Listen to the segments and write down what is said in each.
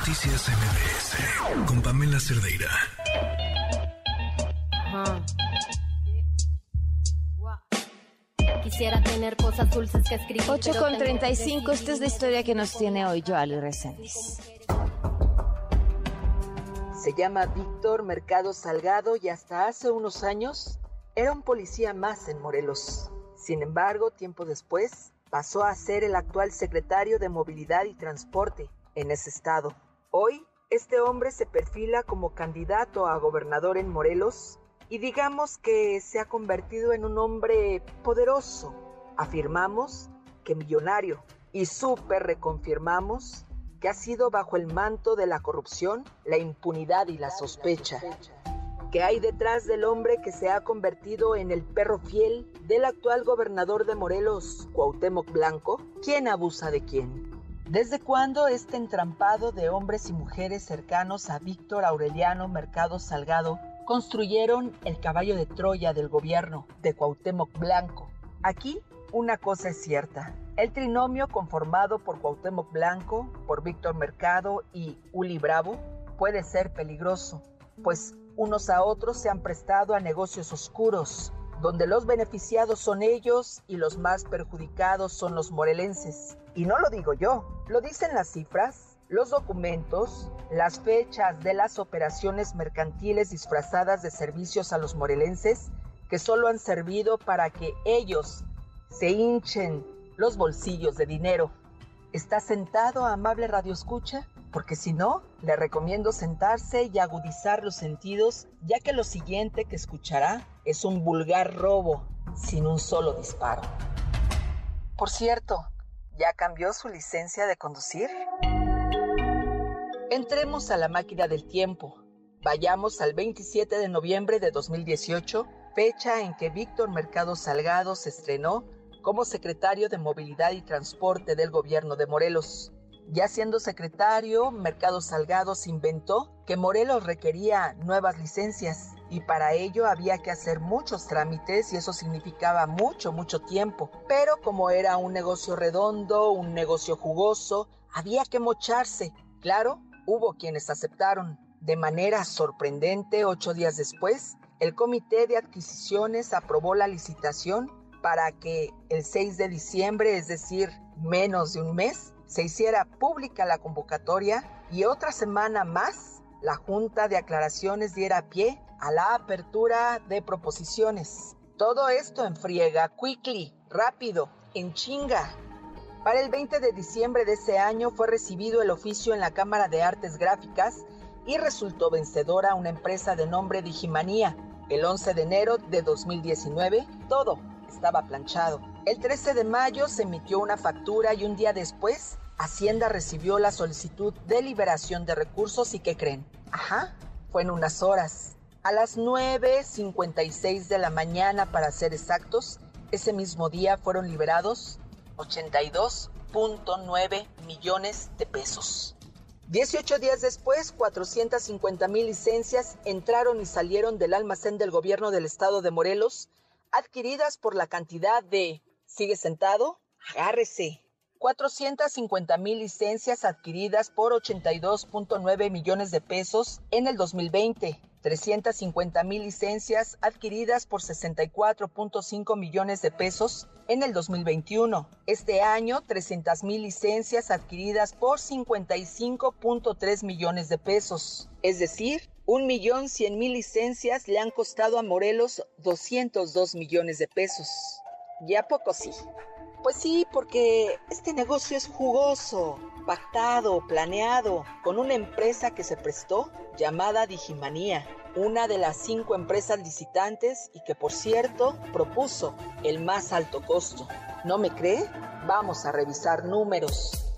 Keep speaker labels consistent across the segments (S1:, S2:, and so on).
S1: Noticias MBS con Pamela Cerdeira.
S2: Quisiera tener cosas dulces que escribir.
S3: 8 con 35, esta es la historia que nos tiene hoy Joali Reséndiz.
S4: Se llama Víctor Mercado Salgado y hasta hace unos años era un policía más en Morelos. Sin embargo, tiempo después, pasó a ser el actual secretario de Movilidad y Transporte en ese estado. Hoy, este hombre se perfila como candidato a gobernador en Morelos y digamos que se ha convertido en un hombre poderoso. Afirmamos que millonario y súper reconfirmamos que ha sido bajo el manto de la corrupción, la impunidad y la sospecha. que hay detrás del hombre que se ha convertido en el perro fiel del actual gobernador de Morelos, Cuauhtémoc Blanco? ¿Quién abusa de quién? ¿Desde cuándo este entrampado de hombres y mujeres cercanos a Víctor Aureliano Mercado Salgado construyeron el caballo de Troya del gobierno de Cuauhtémoc Blanco? Aquí una cosa es cierta. El trinomio conformado por Cuauhtémoc Blanco, por Víctor Mercado y Uli Bravo puede ser peligroso, pues unos a otros se han prestado a negocios oscuros, donde los beneficiados son ellos y los más perjudicados son los morelenses. Y no lo digo yo, lo dicen las cifras, los documentos, las fechas de las operaciones mercantiles disfrazadas de servicios a los morelenses que solo han servido para que ellos se hinchen los bolsillos de dinero. ¿Está sentado, amable Radio Escucha? Porque si no, le recomiendo sentarse y agudizar los sentidos, ya que lo siguiente que escuchará es un vulgar robo sin un solo disparo. Por cierto, ¿ya cambió su licencia de conducir? Entremos a la máquina del tiempo. Vayamos al 27 de noviembre de 2018, fecha en que Víctor Mercado Salgado se estrenó como secretario de Movilidad y Transporte del gobierno de Morelos. Ya siendo secretario, Mercado Salgado se inventó que Morelos requería nuevas licencias y para ello había que hacer muchos trámites y eso significaba mucho, mucho tiempo. Pero como era un negocio redondo, un negocio jugoso, había que mocharse. Claro, hubo quienes aceptaron. De manera sorprendente, ocho días después, el Comité de Adquisiciones aprobó la licitación para que el 6 de diciembre, es decir, menos de un mes, se hiciera pública la convocatoria y otra semana más la Junta de Aclaraciones diera pie a la apertura de proposiciones. Todo esto en friega, quickly, rápido, en chinga. Para el 20 de diciembre de ese año fue recibido el oficio en la Cámara de Artes Gráficas y resultó vencedora una empresa de nombre Digimanía. El 11 de enero de 2019, todo estaba planchado. El 13 de mayo se emitió una factura y un día después Hacienda recibió la solicitud de liberación de recursos y ¿qué creen? Ajá, fue en unas horas. A las 9.56 de la mañana, para ser exactos, ese mismo día fueron liberados 82.9 millones de pesos. 18 días después, 450 mil licencias entraron y salieron del almacén del gobierno del estado de Morelos, adquiridas por la cantidad de... ¿Sigue sentado? Agárrese. 450 mil licencias adquiridas por 82.9 millones de pesos en el 2020. 350 mil licencias adquiridas por 64.5 millones de pesos en el 2021. Este año, 300 mil licencias adquiridas por 55.3 millones de pesos. Es decir, un millón cien mil licencias le han costado a Morelos 202 millones de pesos. Ya poco sí. Pues sí, porque este negocio es jugoso, pactado, planeado, con una empresa que se prestó llamada Digimanía, una de las cinco empresas licitantes y que por cierto propuso el más alto costo. ¿No me cree? Vamos a revisar números.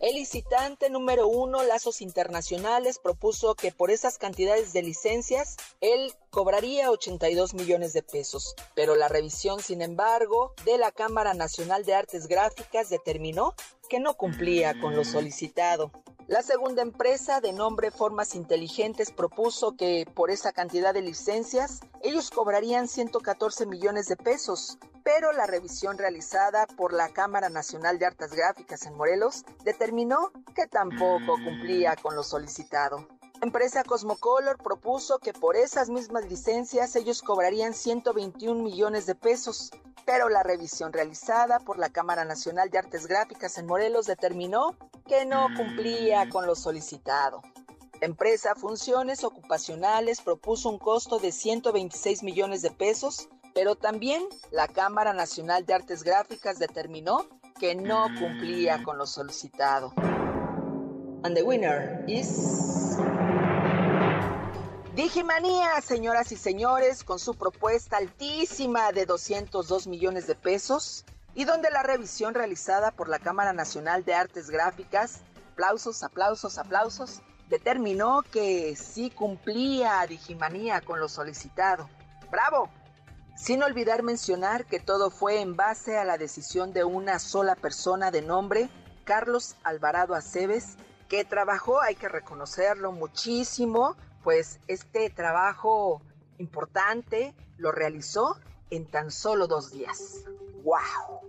S4: El licitante número uno, Lazos Internacionales, propuso que por esas cantidades de licencias él cobraría 82 millones de pesos, pero la revisión, sin embargo, de la Cámara Nacional de Artes Gráficas determinó que no cumplía con lo solicitado. La segunda empresa, de nombre Formas Inteligentes, propuso que por esa cantidad de licencias ellos cobrarían 114 millones de pesos, pero la revisión realizada por la Cámara Nacional de Artes Gráficas en Morelos determinó que tampoco cumplía con lo solicitado. La empresa Cosmocolor propuso que por esas mismas licencias ellos cobrarían 121 millones de pesos, pero la revisión realizada por la Cámara Nacional de Artes Gráficas en Morelos determinó que no cumplía con lo solicitado. La empresa Funciones Ocupacionales propuso un costo de 126 millones de pesos, pero también la Cámara Nacional de Artes Gráficas determinó que no cumplía con lo solicitado. And the winner is Digimanía, señoras y señores, con su propuesta altísima de 202 millones de pesos y donde la revisión realizada por la Cámara Nacional de Artes Gráficas, aplausos, aplausos, aplausos, determinó que sí cumplía Digimanía con lo solicitado. ¡Bravo! Sin olvidar mencionar que todo fue en base a la decisión de una sola persona de nombre, Carlos Alvarado Aceves, que trabajó, hay que reconocerlo, muchísimo pues este trabajo importante lo realizó en tan solo dos días. ¡Wow!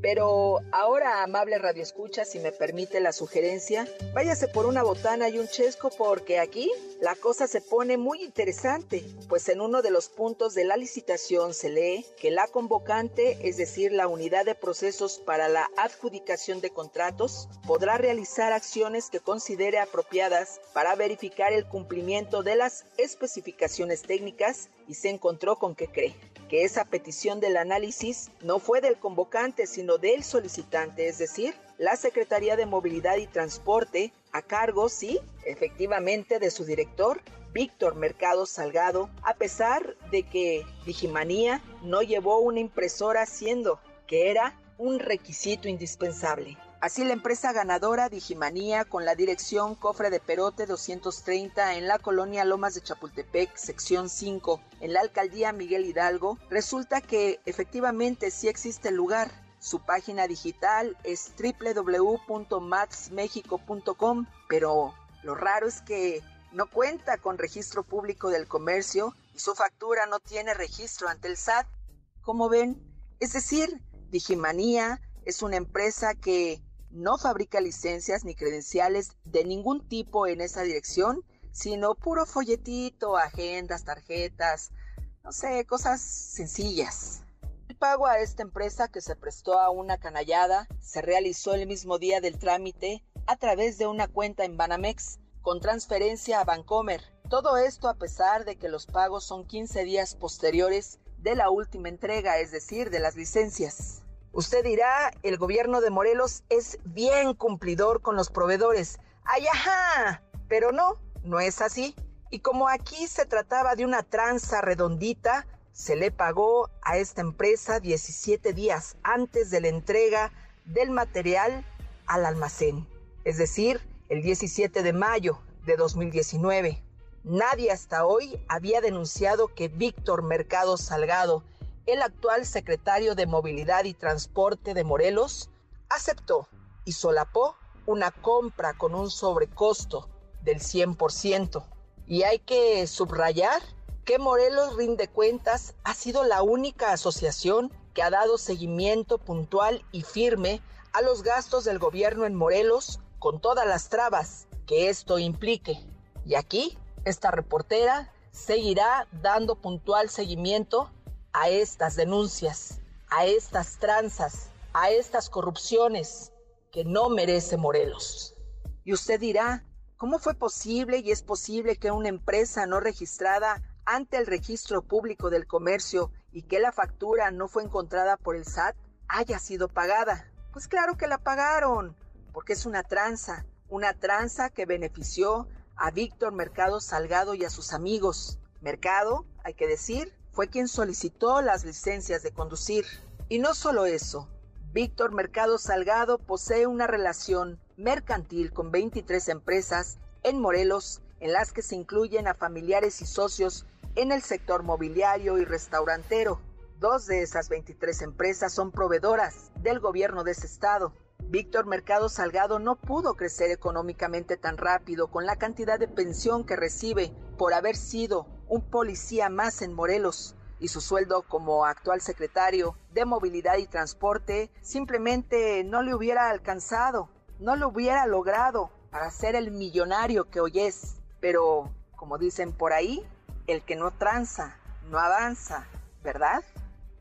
S4: Pero ahora, amable Radio Escucha, si me permite la sugerencia, váyase por una botana y un chesco porque aquí la cosa se pone muy interesante, pues en uno de los puntos de la licitación se lee que la convocante, es decir, la unidad de procesos para la adjudicación de contratos, podrá realizar acciones que considere apropiadas para verificar el cumplimiento de las especificaciones técnicas y se encontró con que cree que esa petición del análisis no fue del convocante, sino del solicitante, es decir, la Secretaría de Movilidad y Transporte, a cargo, sí, efectivamente, de su director, Víctor Mercado Salgado, a pesar de que Digimanía no llevó una impresora siendo que era un requisito indispensable. Así la empresa ganadora Digimanía con la dirección Cofre de Perote 230 en la colonia Lomas de Chapultepec, sección 5, en la alcaldía Miguel Hidalgo, resulta que efectivamente sí existe el lugar. Su página digital es www.matsmexico.com, pero lo raro es que no cuenta con registro público del comercio y su factura no tiene registro ante el SAT. Como ven, es decir, Digimanía es una empresa que no fabrica licencias ni credenciales de ningún tipo en esa dirección, sino puro folletito, agendas, tarjetas, no sé, cosas sencillas. El pago a esta empresa que se prestó a una canallada se realizó el mismo día del trámite a través de una cuenta en Banamex con transferencia a Bancomer. Todo esto a pesar de que los pagos son 15 días posteriores de la última entrega, es decir, de las licencias. Usted dirá, el gobierno de Morelos es bien cumplidor con los proveedores. ¡Ay, ajá! Pero no, no es así. Y como aquí se trataba de una tranza redondita, se le pagó a esta empresa 17 días antes de la entrega del material al almacén, es decir, el 17 de mayo de 2019. Nadie hasta hoy había denunciado que Víctor Mercado Salgado, el actual secretario de Movilidad y Transporte de Morelos aceptó y solapó una compra con un sobrecosto del 100%. Y hay que subrayar que Morelos Rinde Cuentas ha sido la única asociación que ha dado seguimiento puntual y firme a los gastos del gobierno en Morelos con todas las trabas que esto implique. Y aquí, esta reportera seguirá dando puntual seguimiento a estas denuncias, a estas tranzas, a estas corrupciones que no merece Morelos. Y usted dirá, ¿cómo fue posible y es posible que una empresa no registrada ante el registro público del comercio y que la factura no fue encontrada por el SAT haya sido pagada? Pues claro que la pagaron, porque es una tranza, una tranza que benefició a Víctor Mercado Salgado y a sus amigos. Mercado, hay que decir, fue quien solicitó las licencias de conducir. Y no solo eso, Víctor Mercado Salgado posee una relación mercantil con 23 empresas en Morelos, en las que se incluyen a familiares y socios en el sector mobiliario y restaurantero. Dos de esas 23 empresas son proveedoras del gobierno de ese estado. Víctor Mercado Salgado no pudo crecer económicamente tan rápido con la cantidad de pensión que recibe por haber sido un policía más en Morelos, y su sueldo como actual secretario de Movilidad y Transporte simplemente no le hubiera alcanzado, no lo hubiera logrado para ser el millonario que hoy es. Pero, como dicen por ahí, el que no tranza, no avanza, ¿verdad?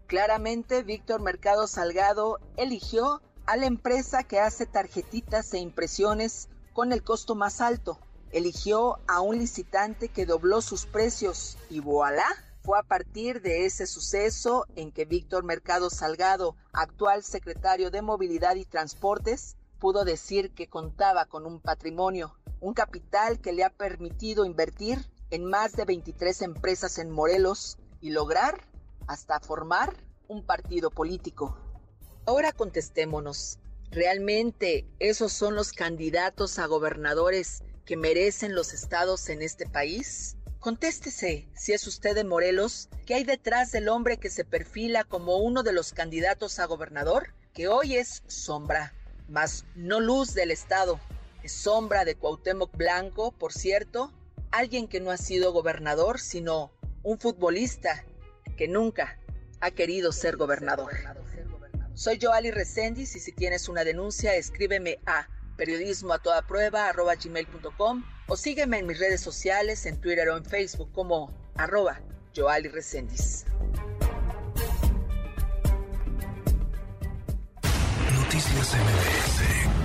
S4: Claramente, Víctor Mercado Salgado eligió a la empresa que hace tarjetitas e impresiones con el costo más alto. Eligió a un licitante que dobló sus precios y voilà, fue a partir de ese suceso en que Víctor Mercado Salgado, actual secretario de Movilidad y Transportes, pudo decir que contaba con un patrimonio, un capital que le ha permitido invertir en más de 23 empresas en Morelos y lograr hasta formar un partido político. Ahora contestémonos, ¿realmente esos son los candidatos a gobernadores que merecen los estados en este país? Contéstese, si es usted de Morelos, ¿qué hay detrás del hombre que se perfila como uno de los candidatos a gobernador? Que hoy es sombra, mas no luz del Estado. Es sombra de Cuauhtémoc Blanco, por cierto, alguien que no ha sido gobernador, sino un futbolista que nunca ha querido ser gobernador. Soy Joali Resendiz y si tienes una denuncia, escríbeme a periodismo a toda prueba arroba gmail.com o sígueme en mis redes sociales en Twitter o en Facebook como arroba Joali Resendiz.
S1: Noticias MBS